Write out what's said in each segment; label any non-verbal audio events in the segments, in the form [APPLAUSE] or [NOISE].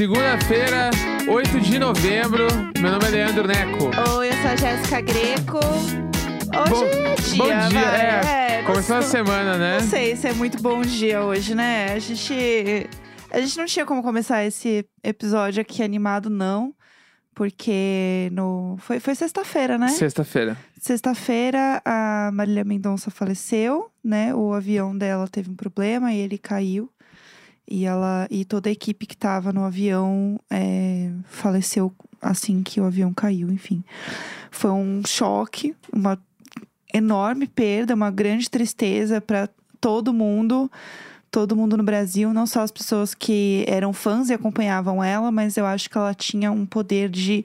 Segunda-feira, 8 de novembro. Meu nome é Leandro Neco. Oi, eu sou a Jéssica Greco. Hoje Bom- é dia, bom dia, vai. é. Começou a semana, né? Não sei se é muito bom dia hoje, né? A gente, a gente não tinha como começar esse episódio aqui animado, não. Porque no, foi, foi sexta-feira, né? Sexta-feira. Sexta-feira, a Marília Mendonça faleceu, né? O avião dela teve um problema e ele caiu. E ela e toda a equipe que estava no avião é, faleceu assim que o avião caiu, enfim. Foi um choque, uma enorme perda, uma grande tristeza para todo mundo, todo mundo no Brasil, não só as pessoas que eram fãs e acompanhavam ela, mas eu acho que ela tinha um poder de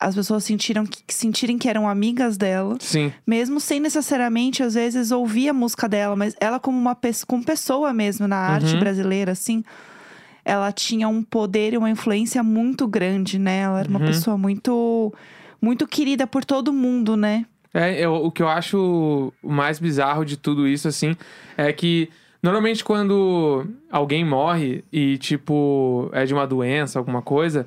as pessoas sentiram que, sentirem que eram amigas dela, Sim. mesmo sem necessariamente às vezes ouvir a música dela, mas ela como uma pessoa, como pessoa mesmo na arte Uhum. brasileira assim, ela tinha um poder e uma influência muito grande, né? Ela era uma Uhum. pessoa muito muito querida por todo mundo, né? É, eu- o que eu acho o mais bizarro de tudo isso, assim, é que normalmente quando alguém morre e, tipo, é de uma doença, alguma coisa,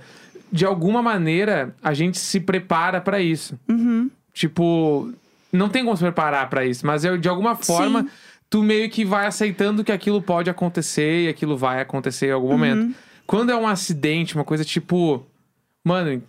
de alguma maneira a gente se prepara pra isso. Uhum. Tipo, não tem como se preparar pra isso, mas eu, de alguma forma Sim. tu meio que vai aceitando que aquilo pode acontecer e aquilo vai acontecer em algum momento. Uhum. Quando é um acidente, uma coisa tipo, mano,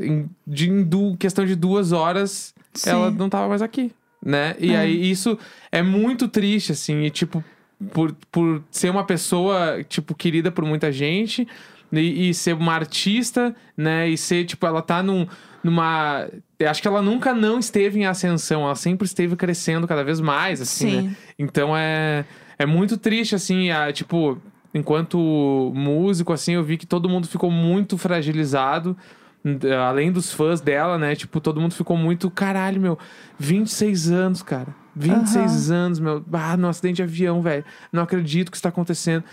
em, de, em du- questão de duas horas, Sim. ela não tava mais aqui, né? E É. aí isso é muito triste, assim, e tipo, por, por ser uma pessoa, tipo, querida por muita gente e, e ser uma artista, né? E ser, tipo, ela tá num, numa. Acho que ela nunca não esteve em ascensão, ela sempre esteve crescendo cada vez mais, assim, Sim. né? Então é, é muito triste, assim, a, tipo, enquanto músico, assim, eu vi que todo mundo ficou muito fragilizado. eh, Além dos fãs dela, né? Tipo, todo mundo ficou muito. Caralho, meu. 26 anos, cara. 26 anos, meu. Ah, no acidente de avião, velho. Não acredito que isso tá acontecendo.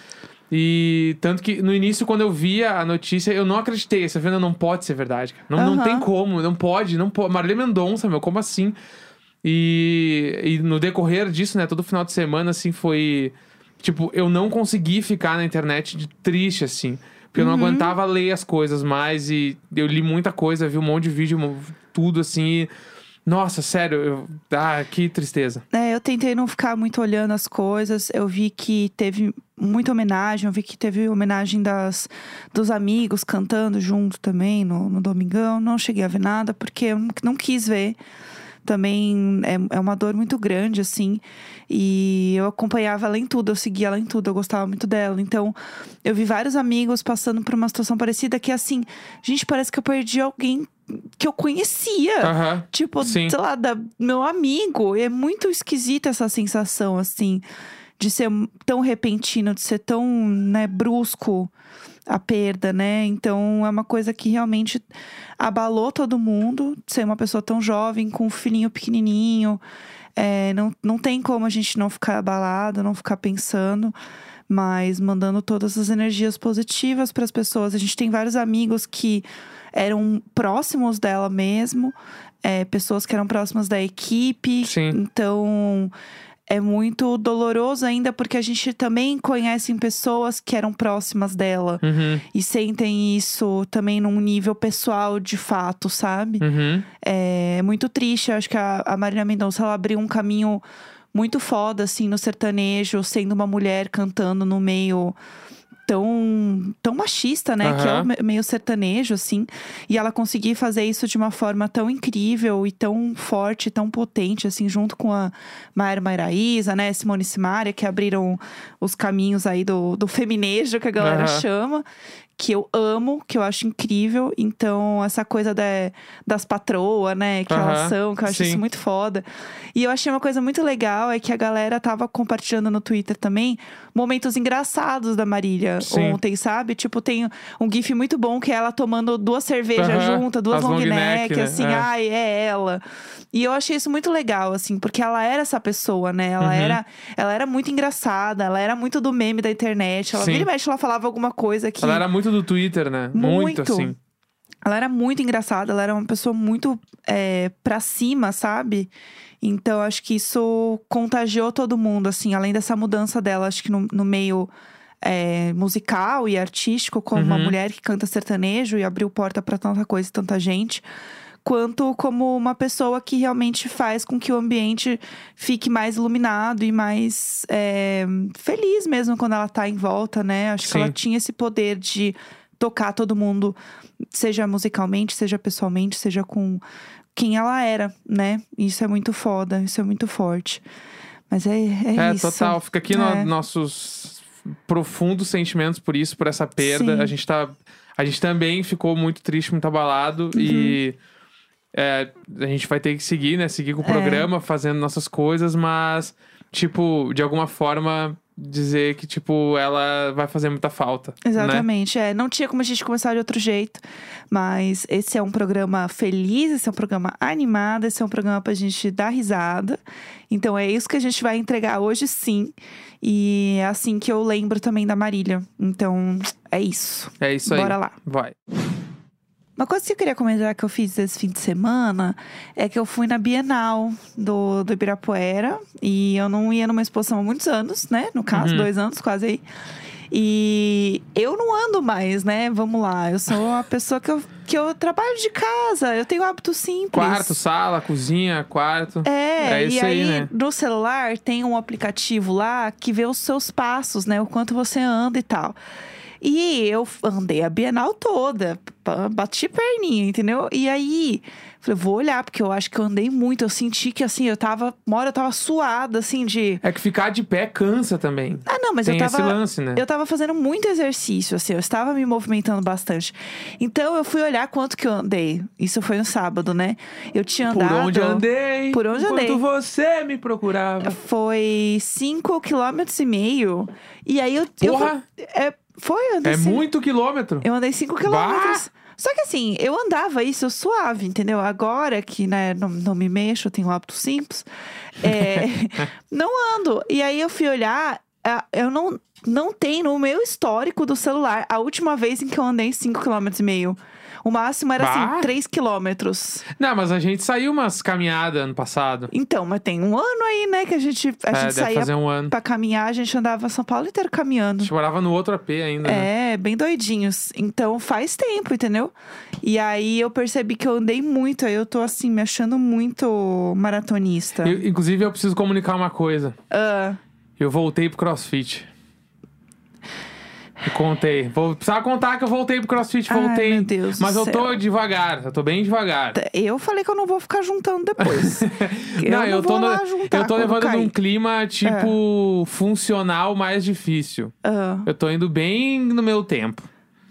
E tanto que no início, quando eu via a notícia, eu não acreditei. Essa venda não pode ser verdade, cara. Não, não Aham. tem como, não pode, não pode. Marília Mendonça, meu, como assim? E, e no decorrer disso, né, todo final de semana, assim, foi. Tipo, eu não consegui ficar na internet de triste, assim. Porque eu não aguentava ler as coisas mais. E eu li muita coisa, vi um monte de vídeo, tudo assim. E, nossa, sério, eu, ah, que tristeza. É, eu tentei não ficar muito olhando as coisas. Eu vi que teve muita homenagem, eu vi que teve homenagem das, dos amigos cantando junto também no, no Domingão. Não cheguei a ver nada, porque eu não, quis ver. Também é, é uma dor muito grande, assim. E eu acompanhava ela em tudo, eu seguia ela em tudo, eu gostava muito dela. Então, eu vi vários amigos passando por uma situação parecida que, assim, gente, parece que eu perdi alguém que eu conhecia. Aham. Tipo, Sim. sei lá, da meu amigo. E é muito esquisita essa sensação, assim, de ser tão repentino, de ser tão, né, brusco a perda, né? Então é uma coisa que realmente abalou todo mundo, ser uma pessoa tão jovem, com um filhinho pequenininho. É, não, não tem como a gente não ficar abalado, não ficar pensando, mas mandando todas as energias positivas para as pessoas. A gente tem vários amigos que eram próximos dela mesmo, é, pessoas que eram próximas da equipe. Sim. Então é muito doloroso ainda porque a gente também conhece pessoas que eram próximas dela Uhum. e sentem isso também num nível pessoal de fato, sabe? Uhum. É muito triste. Eu acho que a, a Marília Mendonça ela abriu um caminho muito foda, assim, no sertanejo, sendo uma mulher cantando no meio tão, tão machista, né? Que é meio sertanejo, assim. E ela conseguir fazer isso de uma forma tão incrível e tão forte, tão potente, assim, junto com a Maíra Mairaísa, né? Simone Simaria, que abriram os caminhos aí do, do feminejo, que a galera Aham. chama. Que eu amo, que eu acho incrível. Então, essa coisa da, das patroas, né? Que elas Aham, são, que eu acho sim. isso muito foda. E eu achei uma coisa muito legal, é que a galera tava compartilhando no Twitter também momentos engraçados da Marília Sim. ontem, sabe? Tipo, tem um gif muito bom que é ela tomando duas cervejas juntas, duas as long long neck, neck, né? assim, É. ai, é ela. E eu achei isso muito legal, assim, porque ela era essa pessoa, né? Ela, Uhum. era, ela era muito engraçada, ela era muito do meme da internet. Ela Sim. vira e mexe, ela falava alguma coisa que. Ela era muito do Twitter, né? Muito. assim. Ela era muito engraçada, ela era uma pessoa muito é, pra cima, sabe? Então, acho que isso contagiou todo mundo, assim, além dessa mudança dela, acho que no, no meio é, musical e artístico, como uma Uhum. mulher que canta sertanejo e abriu porta pra tanta coisa e tanta gente, quanto como uma pessoa que realmente faz com que o ambiente fique mais iluminado e mais é, feliz mesmo quando ela tá em volta, né? Acho que Sim. ela tinha esse poder de tocar todo mundo, seja musicalmente, seja pessoalmente, seja com quem ela era, né? Isso é muito foda, isso é muito forte. Mas é, é, É, isso. total. Fica aqui no- É. nossos profundos sentimentos por isso, por essa perda. Sim. A gente tá. A gente também ficou muito triste, muito abalado. E Uhum. É, a gente vai ter que seguir, né? Seguir com o É. programa, fazendo nossas coisas, mas, tipo, de alguma forma, dizer que, tipo, ela vai fazer muita falta. Né? Exatamente, é. Não tinha como a gente começar de outro jeito. Mas esse é um programa feliz, esse é um programa animado, esse é um programa pra gente dar risada. Então é isso que a gente vai entregar hoje, sim. E é assim que eu lembro também da Marília. Então, é isso. É isso aí. Bora lá. Vai. Uma coisa que eu queria comentar que eu fiz esse fim de semana é que eu fui na Bienal do, do Ibirapuera. E eu não ia numa exposição há muitos anos, né? No caso, Uhum. dois anos quase aí. E eu não ando mais, né? Vamos lá. Eu sou uma pessoa que eu, que eu trabalho de casa. Eu tenho hábitos simples. Quarto, sala, cozinha, quarto. É, É isso e aí, aí, né? no celular tem um aplicativo lá que vê os seus passos, né? O quanto você anda e tal. E eu andei a Bienal toda, bati perninha, entendeu? E aí, falei, vou olhar, porque eu acho que eu andei muito. Eu senti que, assim, eu tava, uma hora eu tava suada, assim, de. É que ficar de pé cansa também. Ah, não, mas Tem eu esse tava. lance, né? Eu tava fazendo muito exercício, assim, eu estava me movimentando bastante. Então eu fui olhar quanto que eu andei. Isso foi no sábado, né? Eu tinha Por andado. onde andei. Por onde andei. você me procurava. Foi 5 km e meio. E aí eu. eu Porra! é, foi, eu andei É cinco- muito quilômetro. Eu andei 5 quilômetros. Só que assim, eu andava isso suave, entendeu? Agora que, né, não, não me mexo, eu tenho hábitos simples. é, [LAUGHS] não ando. E aí eu fui olhar, eu não, não tem no meu histórico do celular a última vez em que eu andei 5 km. O máximo era Bah. assim, 3 quilômetros. Não, mas a gente saiu umas caminhadas ano passado. Então, mas tem um ano aí, né, que a gente, a é, gente saía fazer um ano. pra caminhar, a gente andava São Paulo inteiro A caminhando. gente morava no outro AP ainda. né? É, bem doidinhos. Então faz tempo, entendeu? E aí eu percebi que eu andei muito, aí eu tô assim, me achando muito maratonista. Eu- inclusive, eu preciso comunicar uma coisa. Ah, Eu voltei pro crossfit. Contei. Vou precisar contar que eu voltei pro crossfit, Ai, voltei. meu Deus mas eu tô céu. devagar, eu tô bem devagar. eu falei que eu não vou ficar juntando depois. [LAUGHS] eu não, eu vou tô, no- lá juntar eu tô levando cair. num clima, tipo, funcional mais difícil. Ah, Eu tô indo bem no meu tempo.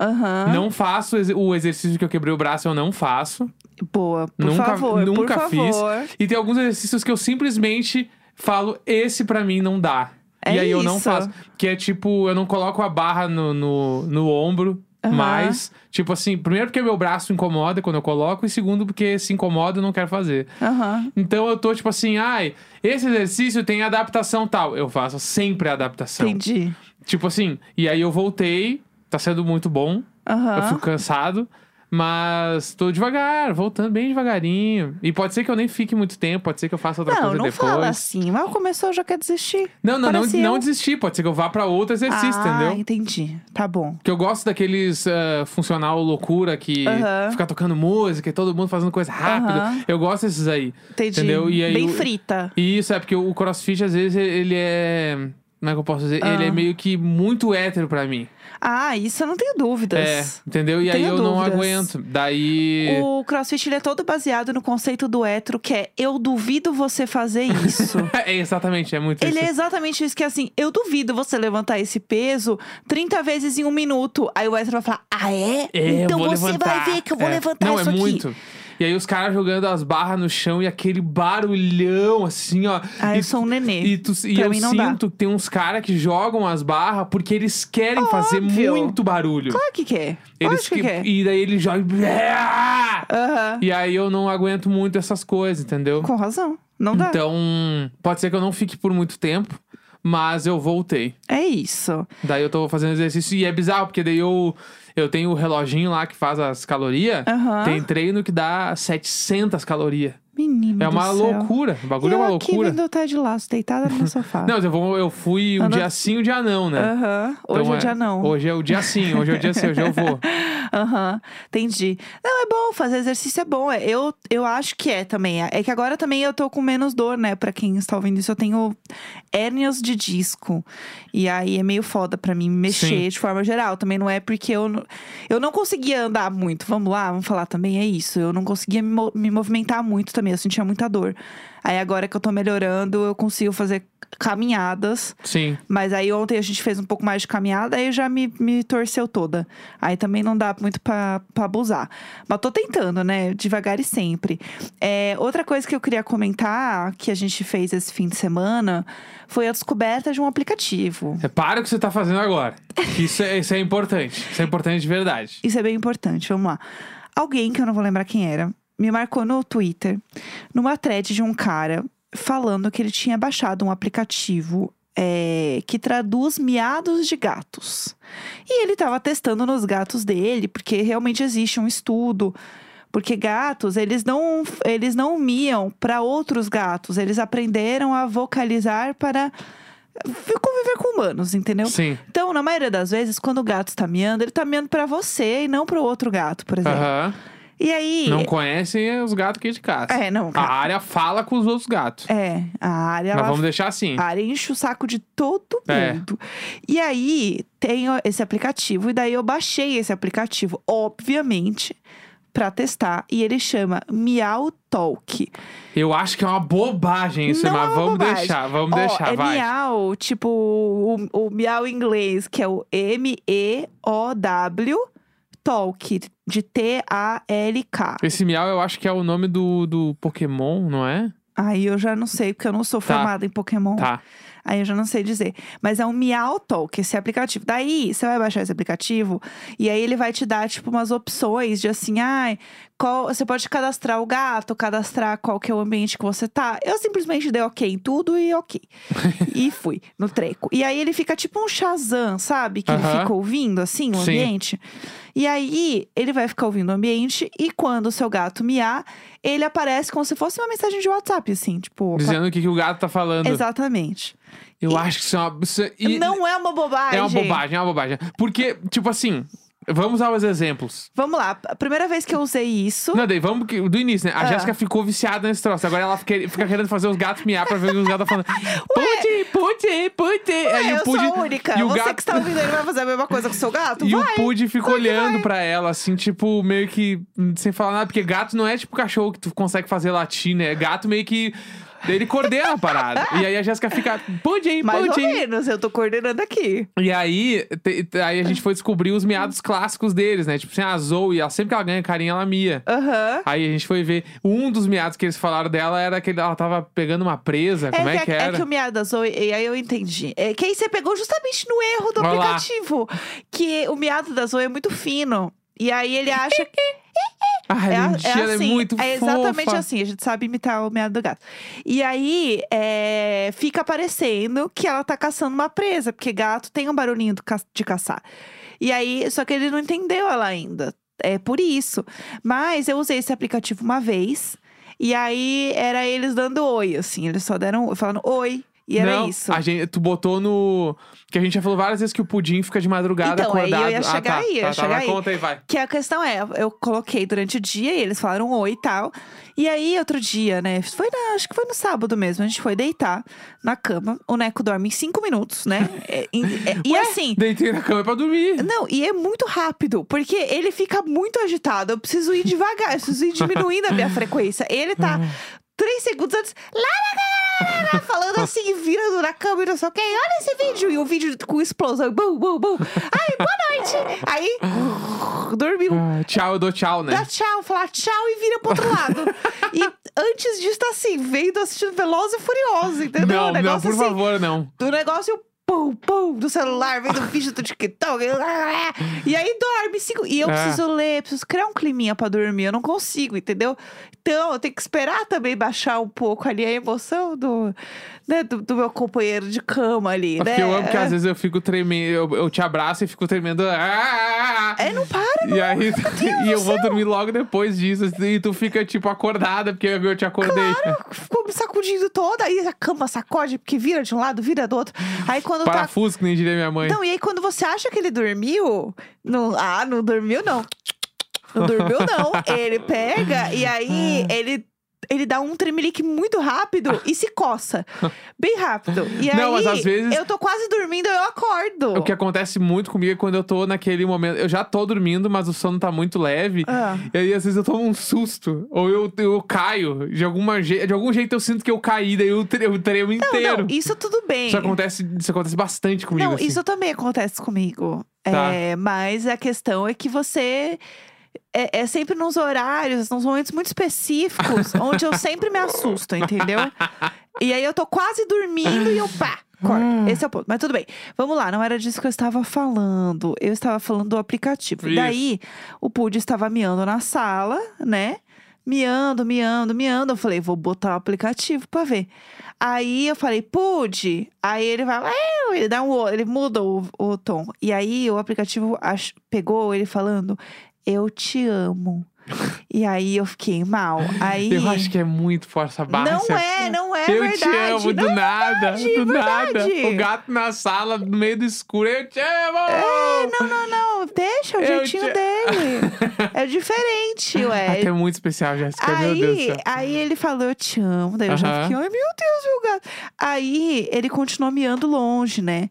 Aham. Não faço o exercício que eu quebrei o braço, eu não faço. Boa, por Nunca- favor, por nunca fiz. favor. E tem alguns exercícios que eu simplesmente falo, esse pra mim não dá. É e aí eu não isso. faço. Que é tipo, eu não coloco a barra no, no, no ombro. Aham. Mas, tipo assim, primeiro porque meu braço incomoda quando eu coloco, e segundo porque se incomoda eu não quero fazer. Aham. Então eu tô tipo assim, ai, esse exercício tem adaptação tal. Eu faço sempre a adaptação. Entendi. Tipo assim, e aí eu voltei, tá sendo muito bom. Eu Aham. fico cansado, mas tô devagar, voltando bem devagarinho. E pode ser que eu nem fique muito tempo, pode ser que eu faça outra Não, coisa não depois. fala assim. Mas começou, já quer desistir. Não, não, não, Parece não eu. desistir, pode ser que eu vá pra outro exercício, ah, entendeu? entendi. Tá bom. Que eu gosto daqueles ah, funcional loucura que Aham. fica tocando música e todo mundo fazendo coisa rápido. Eu gosto desses aí. Entendi. Entendeu? E aí Bem frita. E isso é porque o crossfit, às vezes, ele é. Como é que eu posso dizer? Ah. Ele é meio que muito hétero pra mim. Ah, isso eu não tenho É, dúvidas. entendeu? E aí eu não dúvidas. aguento. Daí. O crossfit ele é todo baseado no conceito do hétero, que é eu duvido você fazer isso. [LAUGHS] é exatamente, é muito Ele isso. é exatamente isso, que é assim, eu duvido você levantar esse peso 30 vezes em um minuto. Aí o hétero vai falar, ah é? É, então você levantar. vai ver que eu vou É. levantar Não, isso é aqui. muito. E aí os caras jogando as barras no chão e aquele barulhão, assim, ó. Ah, e eu sou um nenê. E, tu- e eu mim não dá. sinto que tem uns caras que jogam as barras porque eles querem fazer Óbvio. muito barulho. Claro que quer. Eles Lógico que quer. E daí eles jogam. [LAUGHS] Aham. E aí eu não aguento muito essas coisas, entendeu? Com razão. Não dá. Então, pode ser que eu não fique por muito tempo, mas eu voltei. É isso. Daí eu tô fazendo exercício e é bizarro, porque daí eu, eu tenho o reloginho lá que faz as calorias. Aham. Tem treino que dá 700 calorias. Menino É uma loucura. O bagulho E é uma eu aqui loucura. vendo o Ted Laço, deitada no [LAUGHS] sofá. Não, eu, vou, eu fui um Anda- dia sim, um dia não, né? Aham, hoje Então é dia não. Hoje é o dia sim, hoje é o dia sim, hoje eu vou. [LAUGHS] Aham, entendi. Não, é bom, fazer exercício é bom. É, Eu, eu acho que é também. É que agora também eu tô com menos dor, né? Pra quem está ouvindo isso, eu tenho hérnias de disco. E aí é meio foda pra mim mexer Sim. de forma geral. Também não é porque eu, eu não conseguia andar muito. Vamos lá, vamos falar também, é isso. Eu não conseguia me, me movimentar muito também, eu sentia muita dor. Aí agora que eu tô melhorando, eu consigo fazer caminhadas. Sim. Mas aí ontem a gente fez um pouco mais de caminhada, aí já me, me torceu toda. Aí também não dá muito pra, pra abusar. Mas tô tentando, né? Devagar e sempre. É, outra coisa que eu queria comentar, que a gente fez esse fim de semana, foi a descoberta de um aplicativo. É, para o que você tá fazendo agora. Isso é, isso é importante. Isso é importante de verdade. Isso é bem importante, vamos lá. Alguém, que eu não vou lembrar quem era, me marcou no Twitter, numa thread de um cara, falando que ele tinha baixado um aplicativo é, que traduz miados de gatos. E ele estava testando nos gatos dele, porque realmente existe um estudo. Porque gatos, eles não, eles não miam para outros gatos, eles aprenderam a vocalizar para conviver com humanos, entendeu? Sim. Então, na maioria das vezes, quando o gato está miando, ele está miando pra você e não pro outro gato, por exemplo. Aham. E aí. Não conhecem os gatos aqui de casa. É, não. A área fala com os outros gatos. É, a área. Mas ela- vamos deixar assim. A área enche o saco de todo É. mundo. E aí, tem esse aplicativo, e daí eu baixei esse aplicativo, obviamente, pra testar. E ele chama Miau Talk. Eu acho que é uma bobagem isso, Não mas é vamos bobagem. deixar, vamos Ó, deixar, é vai. miau, tipo o, o miau em inglês, que é o M-E-O-W Talk, de T-A-L-K. Esse miau eu acho que é o nome do, do Pokémon, não é? Aí eu já não sei, porque eu não sou Tá. formada em Pokémon. Tá. Aí eu já não sei dizer. Mas é um Miau Talk, esse aplicativo. Daí, você vai baixar esse aplicativo e aí ele vai te dar, tipo, umas opções de assim, ai, qual, você pode cadastrar o gato, cadastrar qual que é o ambiente que você tá. Eu simplesmente dei ok em tudo e ok. [LAUGHS] e fui no treco. E aí ele fica tipo um Shazam, sabe? Que ele Aham. fica ouvindo, assim, o Sim. ambiente. E aí, ele vai ficar ouvindo o ambiente e quando o seu gato miar, ele aparece como se fosse uma mensagem de WhatsApp, assim, tipo. Dizendo o que, que o gato tá falando. Exatamente. Eu acho que isso é uma. isso é- e- Não é uma bobagem. é uma bobagem, é uma bobagem. Porque, tipo assim, vamos aos exemplos. Vamos lá. A primeira vez que eu usei isso. Não, daí vamos do início, né? A Ah. Jéssica ficou viciada nesse troço. Agora ela fica, fica querendo fazer os gatos miar pra ver os gatos falando. [LAUGHS] Puti, puti, puti. Aí eu o Pude. sou a única. E o Você gato... que está ouvindo ele vai fazer a mesma coisa com o seu gato? E vai. o Pude fica que olhando vai. pra ela, assim, tipo, meio que sem falar nada. Porque gato não é tipo cachorro que tu consegue fazer latir, né? Gato meio que. Ele coordena a parada. E aí a Jéssica fica, Pudim, Mais ou Pudim. menos, eu tô coordenando aqui. E aí, te- te- aí a gente foi descobrir os miados clássicos deles, né? Tipo assim, a Zoe, ela, sempre que ela ganha carinho, ela mia. Aham. Aí a gente foi ver. Um dos miados que eles falaram dela era que ela tava pegando uma presa. Como é, que, é era? que o miado da Zoe, e aí eu entendi. É que aí você pegou justamente no erro do lá. aplicativo. Que o miado da Zoe é muito fino. E aí ele acha que. [LAUGHS] Ai, É, a- Lindinha, é ela assim, é muito é exatamente fofa. assim, a gente sabe imitar o miado do gato. E aí, é, fica parecendo que ela tá caçando uma presa, porque gato tem um barulhinho ca- de caçar. E aí, só que ele não entendeu ela ainda. É por isso. Mas eu usei esse aplicativo uma vez, e aí era eles dando oi, assim, eles só deram falando oi. E era Não, isso. A gente, tu botou no. Que a gente já falou várias vezes que o pudim fica de madrugada Então, aí eu acordado. ia ah, chegar tá, aí, eu tá, tá, chegar vai, aí. conta aí, vai. Que a questão é, eu coloquei durante o dia e eles falaram oi e tal. E aí, outro dia, né? Foi na- acho que foi no sábado mesmo. A gente foi deitar na cama. O Neco dorme em cinco minutos, né? [LAUGHS] É, em- é- e assim. Deitei na cama pra dormir. Não, e é muito rápido, porque ele fica muito agitado. Eu preciso ir devagar, eu preciso ir diminuindo a minha frequência. Ele tá três segundos antes, lá, lá, lá, falando assim, virando na e sei o quê. Olha esse vídeo. E o vídeo com explosão, bum, bum, bum. Ai, boa noite. Aí, dormiu. Ah, tchau, eu dou tchau, né? Dá tchau, falar tchau e vira pro outro lado. e antes disso, tá assim, vendo, assistindo Veloz e Furioso, entendeu? Não, não, por assim, favor, não. do negócio pum, pum, do celular, vendo vídeo do TikTok. e aí dorme. Cinco... E eu É. preciso ler, preciso criar um climinha pra dormir. Eu não consigo, entendeu? Então, eu tenho que esperar também baixar um pouco ali a emoção do, né, do, do meu companheiro de cama ali, Porque né? eu amo que às vezes eu fico tremendo, eu, eu te abraço e fico tremendo. Ah! É, não para, E aí, [LAUGHS] e eu vou dormir logo depois disso. assim, E tu fica, tipo, acordada, porque eu te acordei. ficou me sacudindo toda, aí a cama sacode, porque vira de um lado, vira do outro. Aí quando tá. Parafuso, que nem diria minha mãe. Não, e aí quando você acha que ele dormiu, não, ah, não dormiu não. Não dormiu não. Ele pega e aí [LAUGHS] ele ele dá um tremelique muito rápido e se coça. [LAUGHS] Bem rápido. E Não, aí, mas às vezes- eu tô quase dormindo, eu acordo. O que acontece muito comigo é quando eu tô naquele momento. Eu já tô dormindo, mas o sono tá muito leve. Ah. E aí, às vezes, eu tomo um susto. Ou eu, eu caio. De, alguma je... de algum jeito eu sinto que eu caí, daí eu, tre- eu tremo Não, inteiro. não, isso tudo bem. Isso acontece, isso acontece bastante comigo. Não, assim. isso também acontece comigo. Tá. É, mas a questão é que você. É, é sempre nos horários, nos momentos muito específicos, [LAUGHS] onde eu sempre me assusto, entendeu? E aí eu tô quase dormindo e eu pá! Hum. Esse é o ponto. Mas tudo bem. Vamos lá, não era disso que eu estava falando. Eu estava falando do aplicativo. Isso. Daí, o Pud estava miando na sala, né? Miando, miando, miando. Eu falei, vou botar o aplicativo pra ver. Aí eu falei, Pud. Aí ele vai, ele dá um, ele muda o, o tom. E aí o aplicativo ach- pegou ele falando, eu te amo. [LAUGHS] e aí eu fiquei mal. Aí. Eu acho que é muito força baixa. Não é, não é eu verdade. te amo, do Não é nada, verdade, do é nada. verdade. O gato na sala, no meio do escuro, eu te amo! É, não, não, não. Deixa o Eu jeitinho te- dele. [LAUGHS] É diferente, ué. Até muito especial, Jéssica, meu Deus do Aí, céu. aí ele falou, eu te amo. Daí eu já Aham. fiquei, ai meu Deus, meu gato. Aí ele continuou miando longe, né?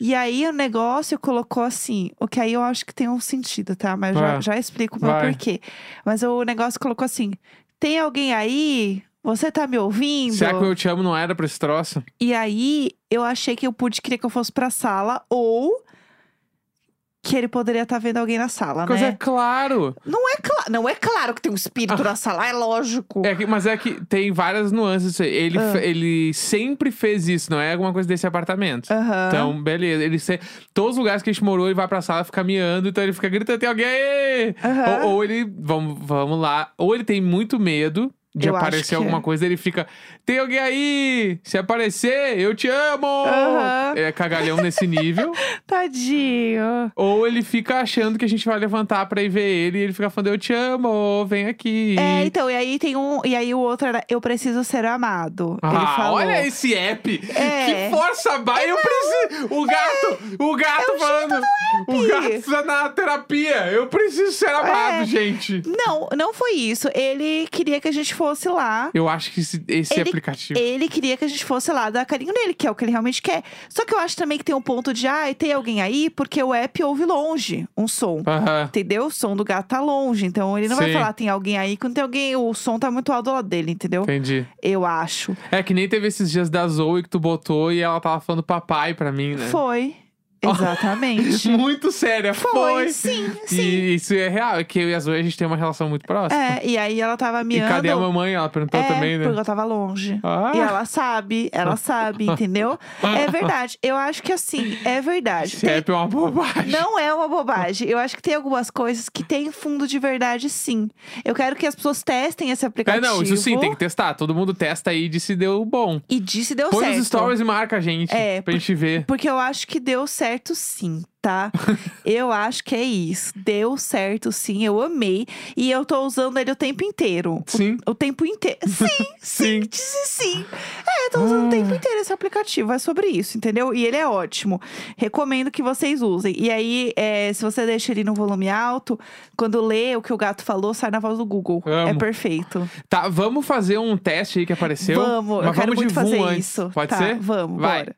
E aí o negócio colocou assim, o que aí eu acho que tem um sentido, tá? Mas eu já, já explico o porquê. Mas o negócio colocou assim: tem alguém aí? Você tá me ouvindo? Será que eu te amo não era pra esse troço? E aí eu achei que o Pud queria que eu fosse pra sala ou que ele poderia estar vendo alguém na sala, Coisa é né? claro. Não é claro, não é claro que tem um espírito na sala, é lógico. É que- mas é que tem várias nuances. Ele, Ah. ele sempre fez isso, não é alguma coisa desse apartamento. Então, beleza. Ele se... Todos os lugares que a gente morou, ele vai pra sala, fica miando, então ele fica gritando, tem alguém. Ou, ou ele, vamos, vamos lá, ou ele tem muito medo de Eu aparecer alguma é. coisa, ele fica, tem alguém aí! Se aparecer, eu te amo! Aham. É cagalhão nesse nível. [LAUGHS] Tadinho. ou ele fica achando que a gente vai levantar pra ir ver ele e ele fica falando, eu te amo, vem aqui. É, então, e aí tem um. E aí o outro era Eu preciso ser amado. ele Ah, falou. olha esse app! É. Que força baixa! Eu preciso. O gato! O gato É o falando. O gato precisa na terapia! Eu preciso ser amado, É. gente! Não, não foi isso. Ele queria que a gente fosse lá. Eu acho que esse, esse Ele- aplicativo. Ele queria que a gente fosse lá dar carinho nele, que é o que ele realmente quer. Só que eu acho também que tem um ponto de, ah, tem alguém aí, porque o app ouve longe um som. Entendeu? O som do gato tá longe. Então ele não vai Sim. falar, tem alguém aí, quando tem alguém, o som tá muito alto do lado dele, entendeu? Entendi. Eu acho. É que nem teve esses dias da Zoe que tu botou e ela tava falando papai pra mim, né? Foi. [LAUGHS] Exatamente. Muito séria, Foi, foi. sim, sim. E isso é real, é que eu e a Zoe a gente tem uma relação muito próxima. É, e aí ela tava e miando. cadê a mamãe? Ela perguntou é, também, né? porque eu tava longe. Ah. E ela sabe, ela sabe, entendeu? É verdade. Eu acho que assim, é verdade. Tem- é uma bobagem. Não é uma bobagem. Eu acho que tem algumas coisas que tem fundo de verdade, sim. Eu quero que as pessoas testem esse É, aplicativo. não, isso sim, tem que testar. Todo mundo testa aí e diz se deu bom. E disse deu Põe certo. nos stories e marca a gente. É, pra gente ver. Porque eu acho que deu certo sim, tá? [LAUGHS] eu acho que é isso. Deu certo sim, eu amei. E eu tô usando ele o tempo inteiro. Sim. O tempo inteiro. [LAUGHS] Sim, sim, Sim. disse sim. É, eu tô usando o tempo inteiro esse aplicativo. É sobre isso, entendeu? E ele é ótimo. Recomendo que vocês usem. E aí, é, se você deixa ele no volume alto, quando lê o que o gato falou, sai na voz do Google. É Amo. perfeito. Tá, vamos fazer um teste aí que apareceu. Vamos, Mas eu quero muito fazer antes. isso. Pode tá, ser? Vamos, Vai. bora.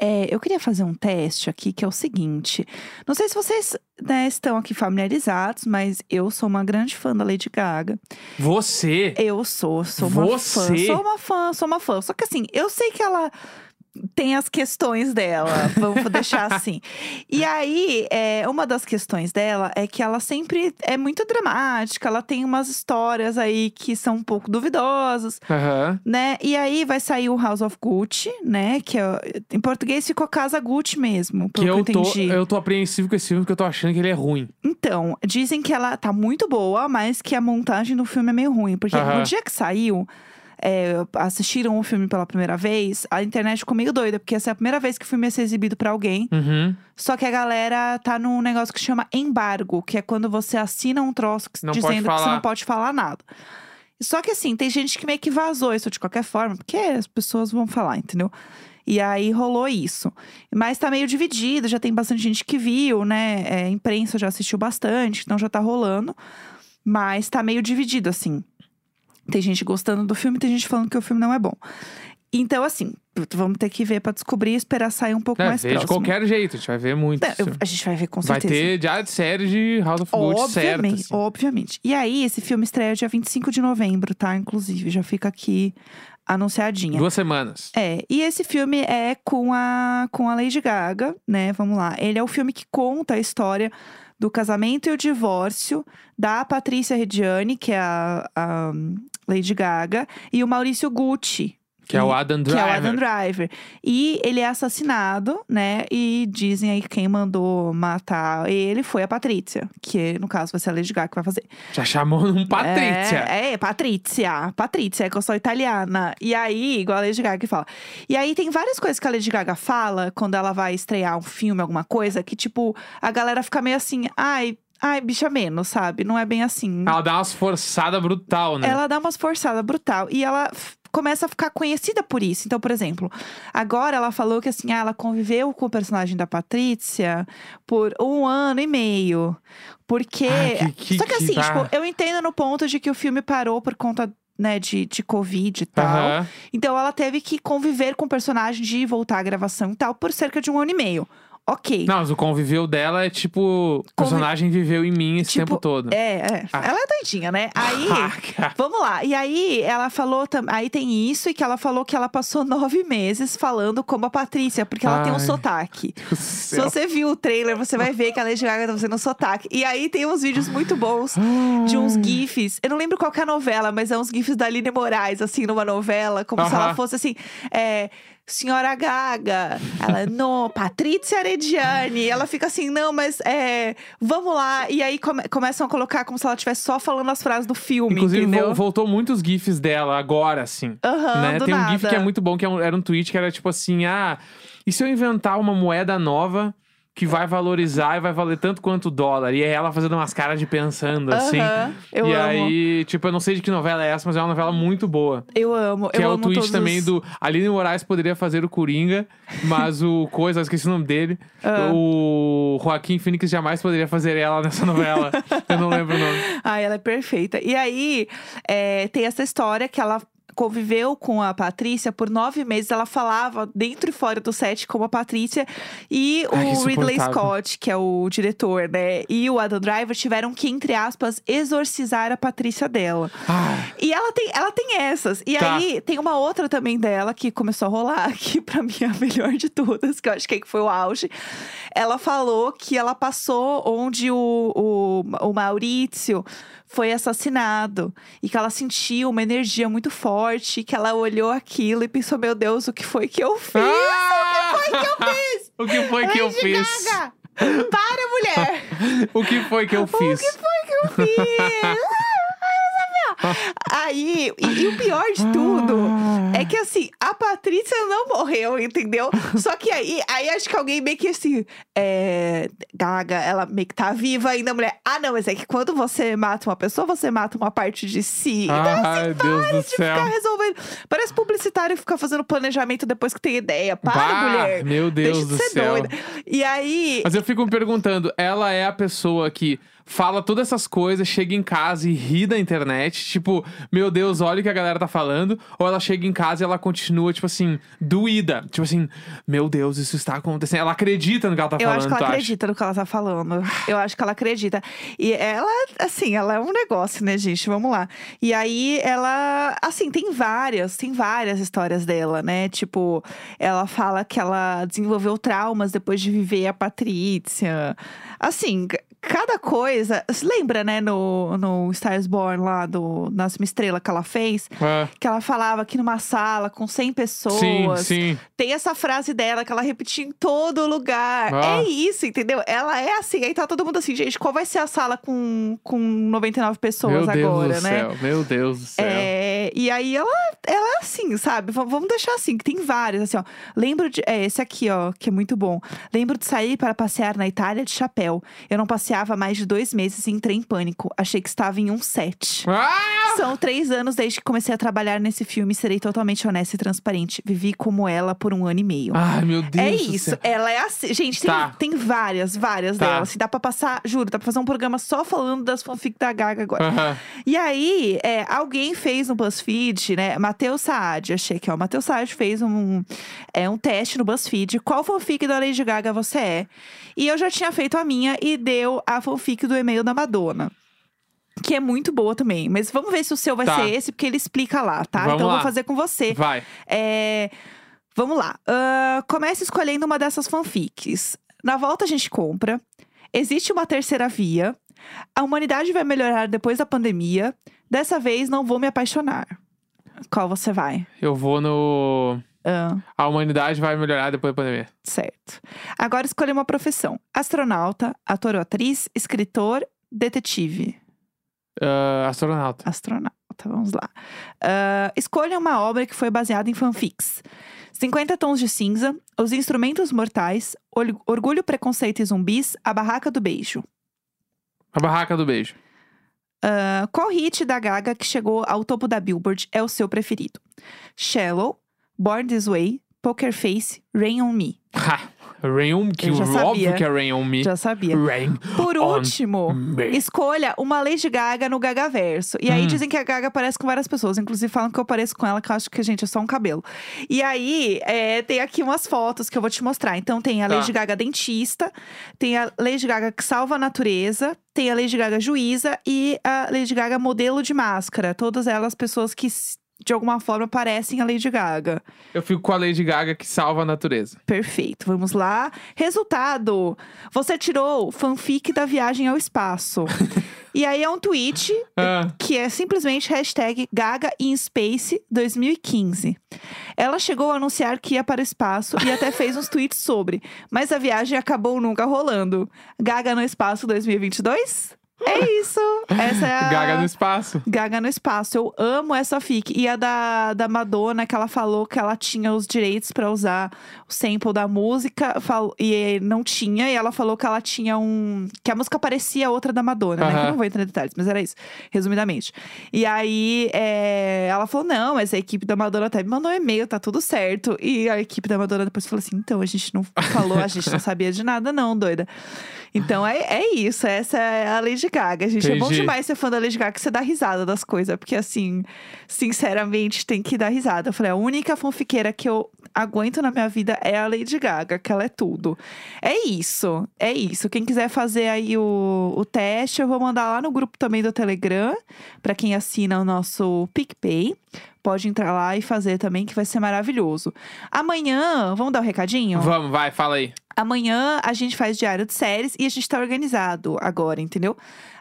É, eu queria fazer um teste aqui que é o seguinte. Não sei se vocês né, estão aqui familiarizados, mas eu sou uma grande fã da Lady Gaga. Você? Eu sou, sou uma fã. Você? Sou uma fã, sou uma fã. Só que assim, eu sei que ela tem as questões dela, vamos deixar [LAUGHS] assim. E aí, é, uma das questões dela é que ela sempre é muito dramática, ela tem umas histórias aí que são um pouco duvidosas, Aham. né? E aí vai sair o House of Gucci, né? Que é, em português ficou Casa Gucci mesmo, Que pelo que eu eu tô, entendi. eu tô apreensivo com esse filme porque eu tô achando que ele é ruim. Então, dizem que ela tá muito boa, mas que a montagem do filme é meio ruim. Porque Aham. no dia que saiu, é, assistiram o filme pela primeira vez, a internet ficou meio doida, porque essa é a primeira vez que o filme ia ser exibido pra alguém. Uhum. Só que a galera tá num negócio que chama embargo, que é quando você assina um troço que- dizendo que você não pode falar nada. Só que assim, tem gente que meio que vazou isso de qualquer forma, porque as pessoas vão falar, entendeu? E aí rolou isso. Mas tá meio dividido, já tem bastante gente que viu, né? É, imprensa já assistiu bastante, então já tá rolando. Mas tá meio dividido, assim. Tem gente gostando do filme, tem gente falando que o filme não é bom. Então, assim, vamos ter que ver pra descobrir e esperar sair um pouco É, mais vê de próximo. qualquer jeito, a gente vai ver muito. Não, eu- a gente vai ver com vai certeza. ter já de série de House of Gold certo. Obviamente, assim. obviamente. E aí, esse filme estreia dia 25 de novembro, tá? Inclusive, já fica aqui anunciadinha. Duas semanas. É, e esse filme é com a, com a Lady Gaga, né? Vamos lá. Ele é o filme que conta a história do casamento e o divórcio da Patrícia Reggiani, que é a, a Lady Gaga, e o Maurício Gucci. Que é o E- Adam que é o Driver. Adam Driver. E ele é assassinado, né? E dizem aí que quem mandou matar ele foi a Patrícia. Que no caso vai ser a Lady Gaga que vai fazer. Já chamou um Patrícia. É, é, Patrícia. Patrícia, é que eu sou italiana. E aí, igual a Lady Gaga que fala. E aí tem várias coisas que a Lady Gaga fala quando ela vai estrear um filme, alguma coisa, que tipo, a galera fica meio assim, ai. Ai, bicha menos, sabe? Não é bem assim. Ela dá umas forçadas brutal, né? Ela dá umas forçadas brutal. E ela começa a ficar conhecida por isso. Então, por exemplo, agora ela falou que assim, ah, ela conviveu com o personagem da Patrícia por um ano e meio. Porque. Ah, que- que- Só que que- assim, ah. tipo, eu entendo no ponto de que o filme parou por conta. Né, de, de Covid e tal. Aham. Então ela teve que conviver com o personagem de voltar à gravação e tal por cerca de um ano e meio. Ok. Não, mas o conviveu dela é tipo. O personagem viveu em mim esse Tipo, tempo todo. É, é. Ah. Ela é doidinha, né? Aí. Ah, [LAUGHS] cara. Vamos lá. E aí, ela falou também. Aí tem isso, e que ela falou que ela passou [LAUGHS] nove meses falando como a Patrícia, porque ela tem um Ai. sotaque. Se você viu o trailer, você vai ver que a Lady Gaga tá fazendo um sotaque. E aí tem uns vídeos muito bons de uns GIFs. Eu não lembro qual que é a novela, mas é uns GIFs da Aline Moraes, assim, numa novela, como se ela fosse assim. É, Senhora Gaga, ela, não, Patrícia Arediane. Ela fica assim, não, mas é, vamos lá. E aí come- começam a colocar como se ela estivesse só falando as frases do filme, Inclusive, entendeu? vo- voltou muitos GIFs dela agora, assim. Aham, né? Tem um nada. GIF que é muito bom, que é era um tweet que era tipo assim: ah, e se eu inventar uma moeda nova que vai valorizar e vai valer tanto quanto o dólar? E é ela fazendo umas caras de pensando, assim. Aham, eu e amo. aí, tipo, eu não sei de que novela é essa, mas é uma novela muito boa. Eu amo. Que eu é o amo tweet todos também os- do Aline Moraes poderia fazer o Coringa, mas o [LAUGHS] coisa, eu esqueci o nome dele. Ah. O Joaquim Phoenix jamais poderia fazer ela nessa novela. eu não lembro o nome. Ai, [LAUGHS] ela é perfeita. E aí, é, tem essa história que ela conviveu com a Patrícia por nove meses. Ela falava dentro e fora do set como a Patrícia. E Ai, o Ridley. Scott, que é o diretor, né? E o Adam Driver tiveram que, entre aspas, exorcizar a Patrícia dela. E ela tem, ela tem essas. E Tá. aí, tem uma outra também dela que começou a rolar, [LAUGHS] que pra mim é a melhor de todas, que eu acho que foi o auge. Ela falou que ela passou onde o, o, o Maurício foi assassinado. E que ela sentiu uma energia muito forte, que ela olhou aquilo e pensou, meu Deus, o que foi que eu fiz? Ah! O que foi que eu fiz? [LAUGHS] O que foi que eu fiz? Gaga! Para, mulher! [LAUGHS] O que foi que eu [LAUGHS] O fiz? que foi que eu fiz? Aí, e, e o pior de tudo é que assim, a Patrícia não morreu, entendeu? Só que aí, aí acho que alguém meio que assim, é, Gaga, ela meio que tá viva ainda, a mulher. Ah, não, mas é que quando você mata uma pessoa, você mata uma parte de si. Então, Ai, Deus do de ficar resolvendo. Parece publicitário ficar fazendo planejamento depois que tem ideia. Para, Bah, mulher. Meu Deus Deixa de do ser céu. doida. E aí, Mas eu fico me perguntando, ela é a pessoa que fala todas essas coisas, chega em casa e ri da internet, tipo, meu Deus, olha o que a galera tá falando, ou ela chega em casa e ela continua, tipo assim, doída. Tipo assim, meu Deus, isso está acontecendo. Ela acredita no que ela tá Eu falando, acho que ela tu acha? acredita no que ela tá falando. Eu acho que ela acredita. E ela, assim, ela é um negócio, né, gente? Vamos lá. E aí, ela, assim, tem várias, tem várias histórias dela, né? Tipo, ela fala que ela desenvolveu traumas depois de viver a Patrícia. Assim, cada coisa. Você lembra, né, no, no Stars Born lá, do Nasce uma Estrela que ela fez? É. Que ela falava que numa sala com 100 pessoas. Sim, sim. Tem essa frase dela que ela repetia em todo lugar. Ah. É isso, entendeu? Ela é assim. Aí tá todo mundo assim, gente, qual vai ser a sala com, com 99 pessoas Meu Deus agora, do né? céu, meu Deus do céu. É, É, e aí ela, ela é assim, sabe? V- vamos deixar assim, que tem vários, assim, ó. Lembro de. É, esse aqui, ó, que é muito bom. Lembro de sair para passear na Itália de chapéu. Eu não passeava há mais de dois meses e entrei em pânico. Achei que estava em um set. Ah! São três anos desde que comecei a trabalhar nesse filme. Serei totalmente honesta e transparente. Vivi como ela por um ano e meio. Ai, meu Deus. É isso, céu. ela é assim. Gente, tem, Tá. tem várias, várias Tá. delas. Se dá pra passar, juro, dá pra fazer um programa só falando das fanfic da Gaga agora. E aí, é, alguém fez no BuzzFeed, né? Matheus Saad, achei que, ó. Matheus Saad fez um, é, um teste no BuzzFeed. Qual fanfic da Lady Gaga você é? E eu já tinha feito a minha e deu a fanfic do e-mail da Madonna. Que é muito boa também. Mas vamos ver se o seu vai Tá. ser esse, porque ele explica lá, tá? Vamos então eu lá. vou fazer com você. Vai. É, Vamos lá. Ahn, comece escolhendo uma dessas fanfics. Na volta a gente compra. Existe uma terceira via. A humanidade vai melhorar depois da pandemia. Dessa vez não vou me apaixonar. Qual você vai? Eu vou no. Ahn, A humanidade vai melhorar depois da pandemia. certo. Agora escolha uma profissão: astronauta, ator ou atriz, escritor, detetive. Ah, astronauta. Astronauta, vamos lá. Ah, escolha uma obra que foi baseada em fanfics. 50 Tons de Cinza, Os Instrumentos Mortais, Orgulho, Preconceito e Zumbis, A Barraca do Beijo. A barraca do beijo. Ah, qual hit da Gaga que chegou ao topo da Billboard é o seu preferido? Shallow, Born This Way, Poker Face, Rain On Me. Ha! Rain on que Eu já óbvio que é Rain on me. Já sabia. Rain Por último, me. escolha uma Lady Gaga no Gagaverso. E aí Hum. dizem que a Gaga parece com várias pessoas. Inclusive falam que eu pareço com ela, que eu acho que, gente, é só um cabelo. E aí, é, tem aqui umas fotos que eu vou te mostrar. Então tem a Tá. Lady Gaga dentista, tem a Lady Gaga que salva a natureza, tem a Lady Gaga juíza e a Lady Gaga modelo de máscara. Todas elas pessoas que, de alguma forma, parecem a Lady Gaga. Eu fico com a Lady Gaga que salva a natureza. Perfeito, vamos lá. Resultado: você tirou fanfic da viagem ao espaço. [LAUGHS] e aí é um tweet Ah, que é simplesmente hashtag Gaga in Space 2015. Ela chegou a anunciar que ia para o espaço e até fez uns tweets sobre, mas a viagem acabou nunca rolando. Gaga no espaço 2022? É isso. Essa é [LAUGHS] a Gaga no espaço. Gaga no espaço. Eu amo essa fic. E a da, da Madonna, que ela falou que ela tinha os direitos pra usar o sample da música. fal- e não tinha. E ela falou que ela tinha um. Que a música parecia outra da Madonna, né? Que eu não vou entrar em detalhes, mas era isso. Resumidamente. E aí é, ela falou: não, mas a equipe da Madonna até me mandou um e-mail, tá tudo certo. E a equipe da Madonna depois falou assim: então, a gente não falou, a gente não sabia de nada, não, doida. Então é, é isso, essa é a Lady Gaga. Gente, é bom Entendi. Demais ser fã da Lady Gaga que você dá risada das coisas, porque assim, sinceramente, tem que dar risada. Eu falei, a única fanfiqueira que eu aguento na minha vida é a Lady Gaga, que ela é tudo. É isso, é isso. Quem quiser fazer aí o, o teste, eu vou mandar lá no grupo também do Telegram, pra quem assina o nosso PicPay. Pode entrar lá e fazer também, que vai ser maravilhoso. Amanhã, vamos dar o um recadinho? Vamos, vai, fala aí. Amanhã a gente faz diário de séries e a gente tá organizado agora, entendeu?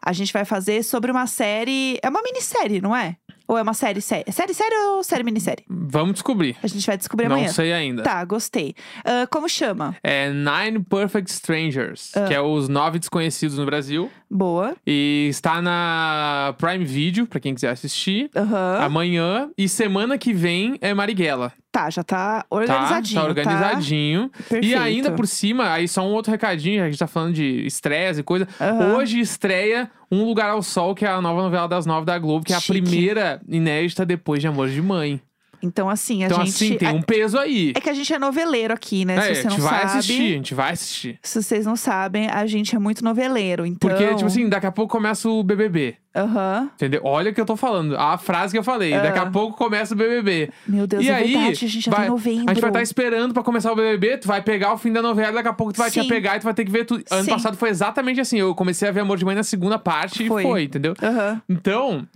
A gente vai fazer sobre uma série. É uma minissérie, não é? Ou é uma série série? Série série ou série minissérie? Vamos descobrir. A gente vai descobrir Não amanhã. sei ainda. Tá, gostei. Ah, como chama? É Nine Perfect Strangers, Ah. que é os nove desconhecidos no Brasil. Boa. E está na Prime Video, pra quem quiser assistir. Aham. Amanhã e semana que vem é Marighella. Tá, já tá Tá? organizadinho. Tá organizadinho. Perfeito. E ainda por cima, aí só um outro recadinho, a gente tá falando de estresse e coisa. Aham. Hoje estreia Um Lugar ao Sol, que é a nova novela das nove da Globo, que é a Chique. primeira inédita depois de Amor de Mãe. Então, assim, a então, gente. assim, tem um peso aí. É que a gente é noveleiro aqui, né? É, Se a você gente não vai sabe. assistir, a gente vai assistir. Se vocês não sabem, a gente é muito noveleiro. Então. Porque, tipo assim, daqui a pouco começa o BBB. Aham. Entendeu? Olha o que eu tô falando. A frase que eu falei. Daqui a pouco começa o BBB. Meu Deus, e é aí, verdade, a gente já vai, tá em novembro. A gente vai estar esperando pra começar o BBB, tu vai pegar o fim da novela, daqui a pouco tu vai te Sim. apegar e tu vai ter que ver tudo. Ano Sim. passado foi exatamente assim. Eu comecei a ver Amor de Mãe na segunda parte Foi. e foi, entendeu? Aham. Então.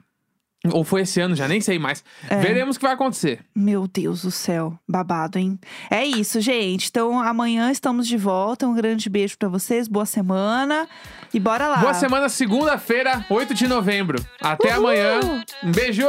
Ou foi esse ano, já nem sei mais. É. Veremos o que vai acontecer. Meu Deus do céu, babado, hein? É isso, gente. Então amanhã estamos de volta. Um grande beijo pra vocês, boa semana e bora lá. Boa semana, segunda-feira, 8 de novembro. Até Uhul! amanhã. Um beijo!